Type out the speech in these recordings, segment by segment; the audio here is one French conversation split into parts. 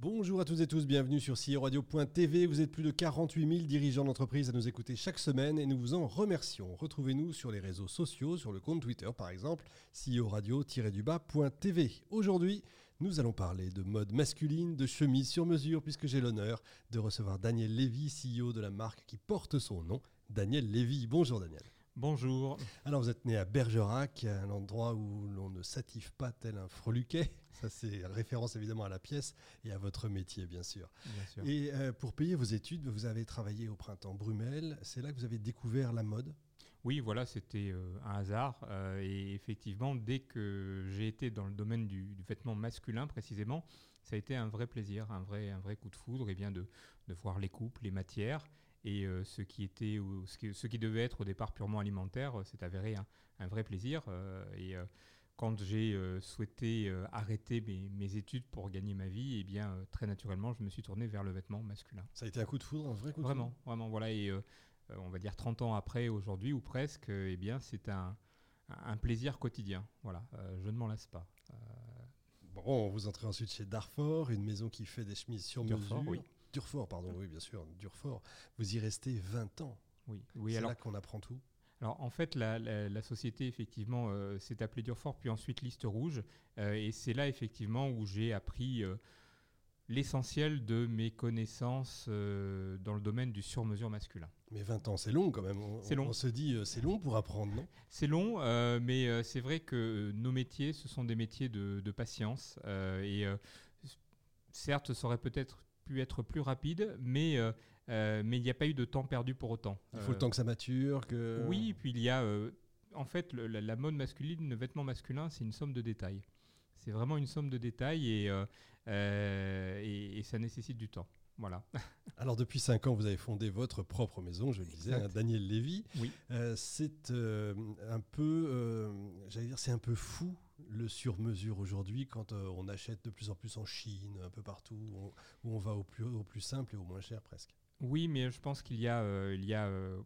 Bonjour à toutes et tous, bienvenue sur CEO Vous êtes plus de 48 000 dirigeants d'entreprise à nous écouter chaque semaine et nous vous en remercions. Retrouvez-nous sur les réseaux sociaux, sur le compte Twitter par exemple, CEO Radio-du-bas.tv. Aujourd'hui, nous allons parler de mode masculine, de chemise sur mesure, puisque j'ai l'honneur de recevoir Daniel Lévy, CEO de la marque qui porte son nom, Daniel Lévy. Bonjour Daniel. Bonjour. Alors vous êtes né à Bergerac, un endroit où l'on ne s'attive pas tel un freluquet. Ça c'est référence évidemment à la pièce et à votre métier bien sûr. Et euh, pour payer vos études, vous avez travaillé au printemps Brumel. C'est là que vous avez découvert la mode oui, voilà, c'était euh, un hasard. Euh, et effectivement, dès que j'ai été dans le domaine du, vêtement masculin précisément, ça a été un vrai plaisir, un vrai, un vrai coup de foudre, et bien de, de voir les coupes, les matières et euh, ce, qui était, ou ce, qui, ce, qui, devait être au départ purement alimentaire euh, s'est avéré un, vrai plaisir. Euh, et quand j'ai souhaité arrêter mes, mes, études pour gagner ma vie, et eh bien, très naturellement, je me suis tourné vers le vêtement masculin. Ça a été un coup de foudre, un vrai coup de vraiment, foudre Vraiment, voilà. Et on va dire 30 ans après, aujourd'hui, ou presque, et eh bien, c'est un, un, plaisir quotidien. Voilà, je ne m'en lasse pas. Bon, vous entrez ensuite chez Darfort, une maison qui fait des chemises sur mesure. Oui. Durfort, pardon, oui, bien sûr, Durfort. Vous y restez 20 ans. Oui, oui C'est là qu'on apprend tout. Alors en fait, la, société effectivement euh, s'est appelée Durfort, puis ensuite Liste Rouge, euh, et c'est là effectivement où j'ai appris euh, l'essentiel de mes connaissances dans le domaine du sur-mesure masculin. Mais 20 ans, c'est long quand même. C'est long. On se dit, c'est long pour apprendre, non? C'est long, mais c'est vrai que nos métiers, ce sont des métiers de, de patience, et certes, ça aurait peut-être pu être plus rapide, mais euh, euh, mais il n'y a pas eu de temps perdu pour autant. Il faut le temps que ça mature. Que... Oui, puis il y a euh, en fait la, mode masculine, le vêtement masculin, c'est une somme de détails. C'est vraiment une somme de détails et, et, et ça nécessite du temps. Voilà. Alors depuis 5 ans, vous avez fondé votre propre maison, je le disais, hein, Daniel Lévy. Oui. c'est un peu, j'allais dire, c'est un peu fou le sur-mesure aujourd'hui quand euh, on achète de plus en plus en Chine, un peu partout, où on, va au plus, simple et au moins cher presque. Oui, mais je pense qu'il y a, euh, il y a euh,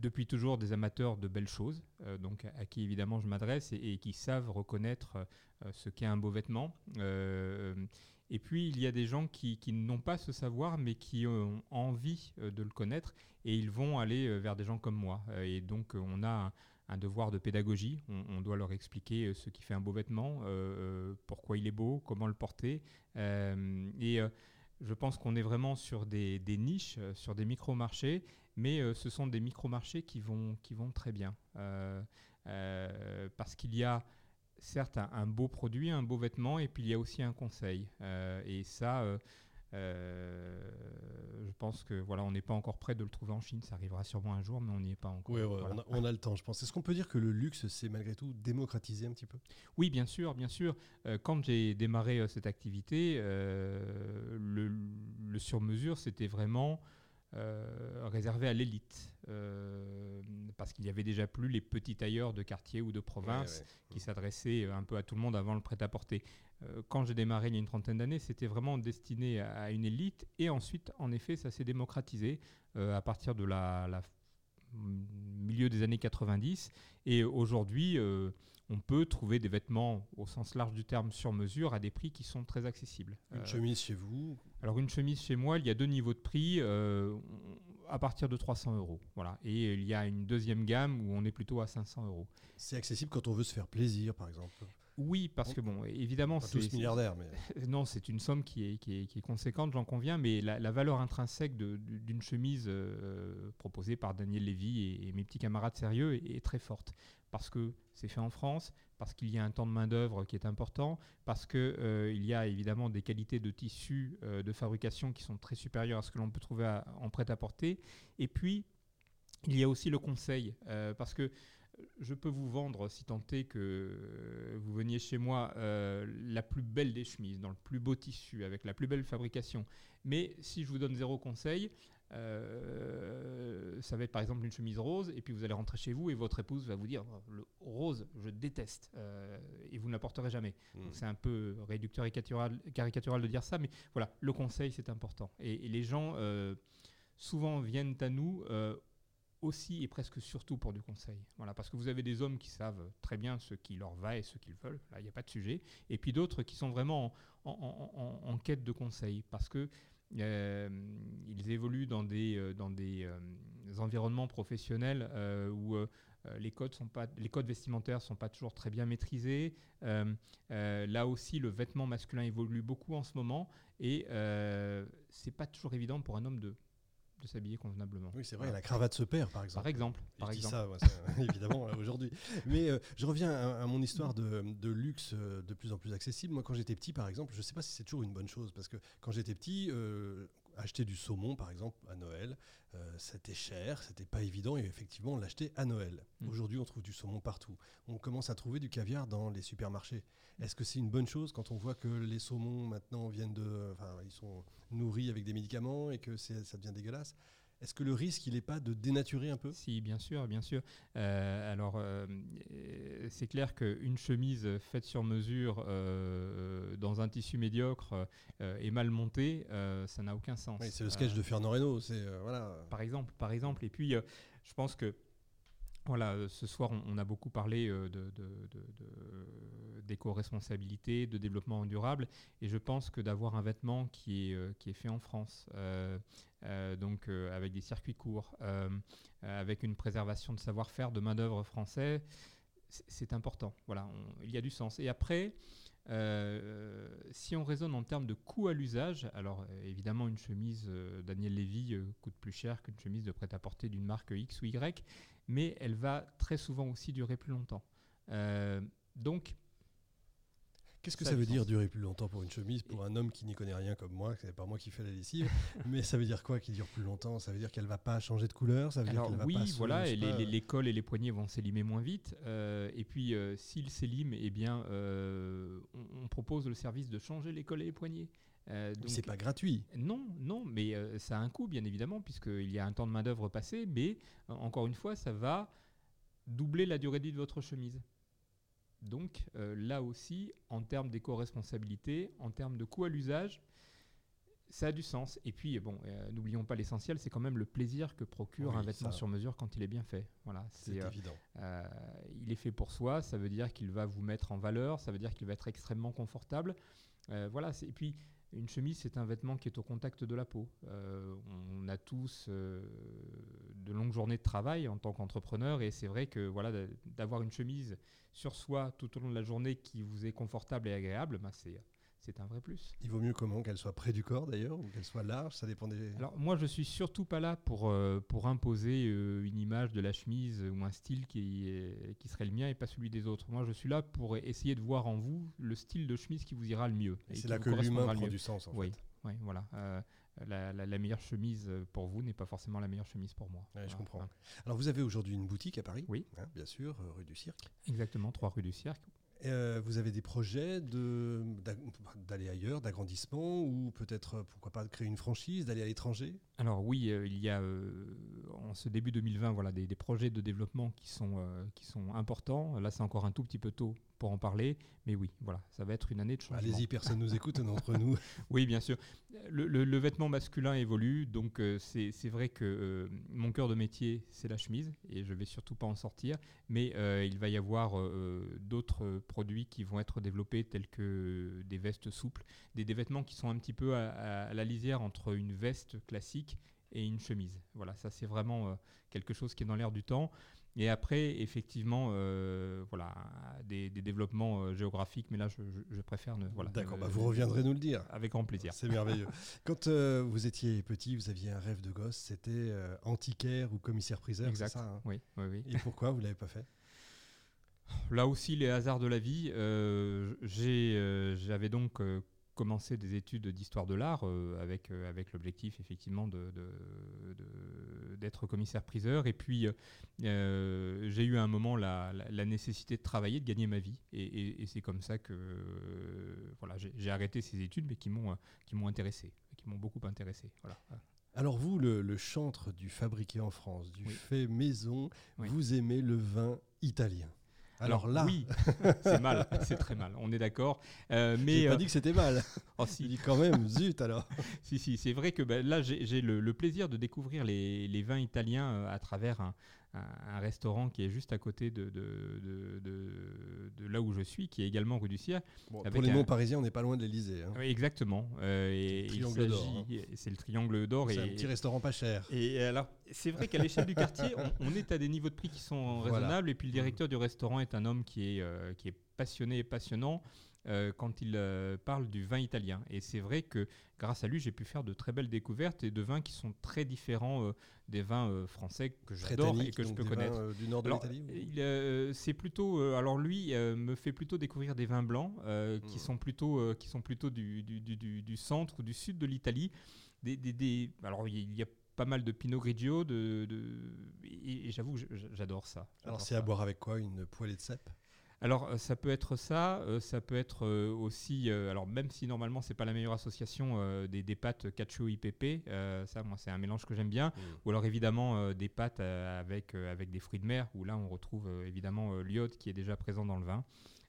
depuis toujours des amateurs de belles choses, donc à qui évidemment je m'adresse et, qui savent reconnaître ce qu'est un beau vêtement. et puis il y a des gens qui, n'ont pas ce savoir mais qui ont envie de le connaître et ils vont aller vers des gens comme moi. et donc on a devoir de pédagogie. On, doit leur expliquer euh, ce qui fait un beau vêtement, euh, euh, pourquoi il est beau, comment le porter. et je pense qu'on est vraiment sur des, niches, sur des micro-marchés, mais ce sont des micro-marchés qui vont, qui vont très bien. parce qu'il y a certes un, un, beau produit, un beau vêtement, et puis il y a aussi un conseil. et ça, je pense que voilà, on n'est pas encore prêt de le trouver en Chine. Ça arrivera sûrement un jour, mais on n'y est pas encore. Oui, on, a, le temps, je pense. Est-ce qu'on peut dire que le luxe s'est malgré tout démocratisé un petit peu? Oui, bien sûr, bien sûr. Euh, quand j'ai démarré euh, cette activité, le, le sur-mesure, c'était vraiment euh, réservé à l'élite, euh, parce qu'il n'y avait déjà plus les petits tailleurs de quartier ou de province qui s'adressaient un peu à tout le monde avant le prêt-à-porter. Euh, quand j'ai démarré il y a une trentaine d'années, c'était vraiment destiné à, une élite, et ensuite, en effet, ça s'est démocratisé à partir de la, la milieu des années 90. Et aujourd'hui, euh, on peut trouver des vêtements au sens large du terme sur mesure à des prix qui sont très accessibles. Une euh, chemise chez vous? Alors une chemise chez moi, il y a deux niveaux de prix euh, à partir de 300 euros. Voilà. Et il y a une deuxième gamme où on est plutôt à 500 euros. C'est accessible quand on veut se faire plaisir, par exemple oui, parce que bon, évidemment, c'est milliardaire, mais non, c'est une somme qui est, qui est, conséquente, j'en conviens, mais la, valeur intrinsèque d'une chemise euh, proposée par Daniel Lévy et, mes petits camarades sérieux est, très forte, parce que c'est fait en France, parce qu'il y a un temps de main d'œuvre qui est important, parce que euh, y a évidemment des qualités de tissu euh, de fabrication qui sont très supérieures à ce que l'on peut trouver en prêt-à-porter, et puis il y a aussi le conseil, parce que je peux vous vendre, si tant est que vous veniez chez moi, euh, la plus belle des chemises, dans le plus beau tissu, avec la plus belle fabrication. Mais si je vous donne zéro conseil, euh, ça va être par exemple une chemise rose, et puis vous allez rentrer chez vous et votre épouse va vous dire le rose, je déteste, euh, et vous ne la porterez jamais. Hmm. C'est un peu réducteur et caricatural, de dire ça, mais voilà, le conseil c'est important. Et, et les gens souvent viennent à nous aussi et presque surtout pour du conseil. Voilà, parce que vous avez des hommes qui savent très bien ce qui leur va et ce qu'ils veulent, là il n'y a pas de sujet, et puis d'autres qui sont vraiment en, quête de conseil, parce que euh, ils évoluent dans des, euh, dans des euh, environnements professionnels où les codes, sont pas, les codes vestimentaires ne sont pas toujours très bien maîtrisés. là aussi, le vêtement masculin évolue beaucoup en ce moment et c'est pas toujours évident pour un homme de de s'habiller convenablement. Oui, c'est vrai, la cravate se perd, par exemple. Par exemple. Par je exemple. dis ça, évidemment, aujourd'hui. Mais euh, je reviens à, mon histoire de, de, luxe euh, de plus en plus accessible. Moi, quand j'étais petit, par exemple, je ne sais pas si c'est toujours une bonne chose, parce que quand j'étais petit, euh, acheter du saumon, par exemple, à Noël, c'était cher, c'était pas évident, et effectivement, on l'achetait à Noël. Mm. Aujourd'hui, on trouve du saumon partout. On commence à trouver du caviar dans les supermarchés. Est-ce que c'est une bonne chose quand on voit que les saumons maintenant viennent de, enfin, ils sont nourris avec des médicaments et que ça devient dégueulasse? Est-ce que le risque, il n'est pas de dénaturer un peu? Si, bien sûr, bien sûr. Euh, alors, euh, c'est clair qu'une chemise faite sur mesure euh, dans un tissu médiocre et mal montée, ça n'a aucun sens. c'est le sketch de Fernand Reynaud, c'est voilà. Par exemple, par exemple. Et puis, je pense que voilà, ce soir, on, a beaucoup parlé de, d'éco-responsabilité, de développement durable. Et je pense que d'avoir un vêtement qui est, qui est fait en France, euh, donc avec des circuits courts, avec une préservation de savoir-faire, de main-d'œuvre français, c'est important. Voilà, il y a du sens. Et après, si on raisonne en termes de coût à l'usage, alors évidemment une chemise Daniel Lévy coûte plus cher qu'une chemise de prêt-à-porter d'une marque X ou Y, mais elle va très souvent aussi durer plus longtemps. donc Qu'est-ce que ça, veut dire durer plus longtemps pour une chemise Pour un homme qui n'y connaît rien comme moi, c'est pas moi qui fais la lessive, mais ça veut dire quoi qui dure plus longtemps? Ça veut dire qu'elle va pas changer de couleur? Ça veut Alors, dire oui, va pas voilà, et les, les, cols et les poignets vont s'élimer moins vite. Euh, et puis, euh, s'ils s'éliment, eh bien, euh, on, propose le service de changer les cols et les poignets. Euh, c'est pas gratuit. Non, non, mais ça a un coût, bien évidemment, puisqu'il y a un temps de main-d'œuvre passé, mais encore une fois, ça va doubler la durée de vie de votre chemise. Donc euh, là aussi, en termes d'éco-responsabilité, en termes de coût à l'usage, ça a du sens. Et puis, bon, euh, n'oublions pas l'essentiel, c'est quand même le plaisir que procure un vêtement sur mesure quand il est bien fait. Voilà, c'est euh, évident. il est fait pour soi, ça veut dire qu'il va vous mettre en valeur, ça veut dire qu'il va être extrêmement confortable. voilà, et puis une chemise, c'est un vêtement qui est au contact de la peau. Euh, on a tous euh, de longues journées de travail en tant qu'entrepreneur et c'est vrai que voilà, d'avoir une chemise sur soi tout au long de la journée qui vous est confortable et agréable, bah, c'est c'est un vrai plus. Il vaut mieux comment Qu'elle soit près du corps d'ailleurs ou qu'elle soit large Ça dépend des. Alors moi je suis surtout pas là pour, euh, pour imposer euh, une image de la chemise ou un style qui, qui serait le mien et pas celui des autres. Moi je suis là pour essayer de voir en vous le style de chemise qui vous ira le mieux. Et, c'est là que l'humain prend du sens en oui. fait. Oui, voilà. Euh, la, la, meilleure chemise pour vous n'est pas forcément la meilleure chemise pour moi. je comprends. Alors vous avez aujourd'hui une boutique à Paris Oui. Hein, bien sûr, rue du Cirque. Exactement, 3 rue du Cirque. Euh, vous avez des projets d'aller ailleurs, d'agrandissement, ou peut-être, pourquoi pas, de créer une franchise, d'aller à l'étranger? Alors oui, euh, il y a euh, en ce début 2020 voilà, des, projets de développement qui sont, qui sont importants. Là, c'est encore un tout petit peu tôt pour en parler. Mais oui, voilà, ça va être une année de changement. Allez-y, personne nous écoute d'entre nous. oui, bien sûr. Le, vêtement masculin évolue, donc euh, c'est vrai que euh, mon cœur de métier, c'est la chemise, et je vais surtout pas en sortir. Mais euh, il va y avoir d'autres produits qui vont être développés, tels que des vestes souples, des, des vêtements qui sont un petit peu à, à la lisière entre une veste classique et une chemise. Voilà, ça c'est vraiment quelque chose qui est dans l'air du temps. Et après, effectivement, euh, voilà, des, développements euh, géographiques, mais là, je, préfère ne. Voilà, D'accord, bah, vous reviendrez nous le dire. Avec grand plaisir. C'est merveilleux. Quand euh, vous étiez petit, vous aviez un rêve de gosse, c'était antiquaire ou commissaire-priseur, c'est ça hein? Oui, oui, oui. Et pourquoi vous ne l'avez pas fait? Là aussi, les hasards de la vie. J'avais donc commencé des études d'histoire de l'art euh, avec, euh, avec l'objectif effectivement de, commissaire-priseur. Et puis euh, j'ai eu à un moment la, la, nécessité de travailler, de gagner ma vie. Et, c'est comme ça que voilà, j'ai arrêté ces études, mais qui m'ont intéressé, qui m'ont beaucoup intéressé. Voilà. Alors vous, le, chantre du fabriqué en France, du fait maison, vous aimez le vin italien Alors, là, oui, c'est mal, c'est très mal. On est d'accord. Euh, mais j'ai pas dit que c'était mal. oh, si. dit quand même, zut alors. si si, c'est vrai que ben, là j'ai le, plaisir de découvrir les, les vins italiens à travers un, un, restaurant qui est juste à côté de, de, de, là où je suis, qui est également rue du Ciel. pour les noms parisiens, on n'est pas loin de l'Elysée. Hein. Oui, exactement. Euh, hein. c'est le triangle d'or. C'est un petit restaurant pas cher. Et alors, c'est vrai qu'à l'échelle du quartier, on, est à des niveaux de prix qui sont raisonnables. Et puis le directeur du restaurant est un homme qui est, euh, qui est passionné et passionnant. Euh, quand il euh, parle du vin italien. Et c'est vrai que grâce à lui, j'ai pu faire de très belles découvertes et de vins qui sont très différents euh, des vins français que j'adore et que je peux connaître. du nord de l'Italie C'est plutôt. alors lui me fait plutôt découvrir des vins blancs qui hmm. sont plutôt, qui sont plutôt du, du, du, du centre ou du sud de l'Italie. Des, des, des, alors il y a pas mal de Pinot Grigio, de, et, j'avoue, j'adore ça. Alors c'est à boire avec quoi Une poêlée de cèpe? Alors euh, ça peut être ça, euh, ça peut être euh, aussi, alors même si normalement c'est pas la meilleure association des, pâtes cacio IPP, ça moi c'est un mélange que j'aime bien, mm. ou alors évidemment des pâtes avec, avec des fruits de mer, où là on retrouve évidemment l'iode qui est déjà présent dans le vin.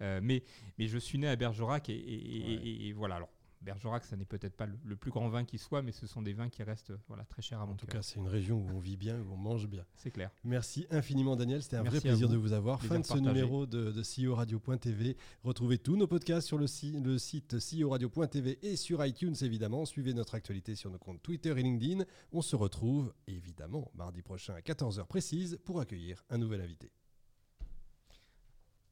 mais, mais je suis né à Bergerac et, et voilà. Alors Bergerac, ça n'est peut-être pas le, plus grand vin qui soit, mais ce sont des vins qui restent voilà, très chers à mon En tout cas, c'est une région où on vit bien, où on mange bien. C'est clair. Merci infiniment, Daniel. C'était un vrai plaisir de vous avoir. fin de ce numéro de, de CEO Radio.tv. Retrouvez tous nos podcasts sur le, le site CEO Radio.tv et sur iTunes, évidemment. Suivez notre actualité sur nos comptes Twitter et LinkedIn. On se retrouve, évidemment, mardi prochain à 14h précise pour accueillir un nouvel invité.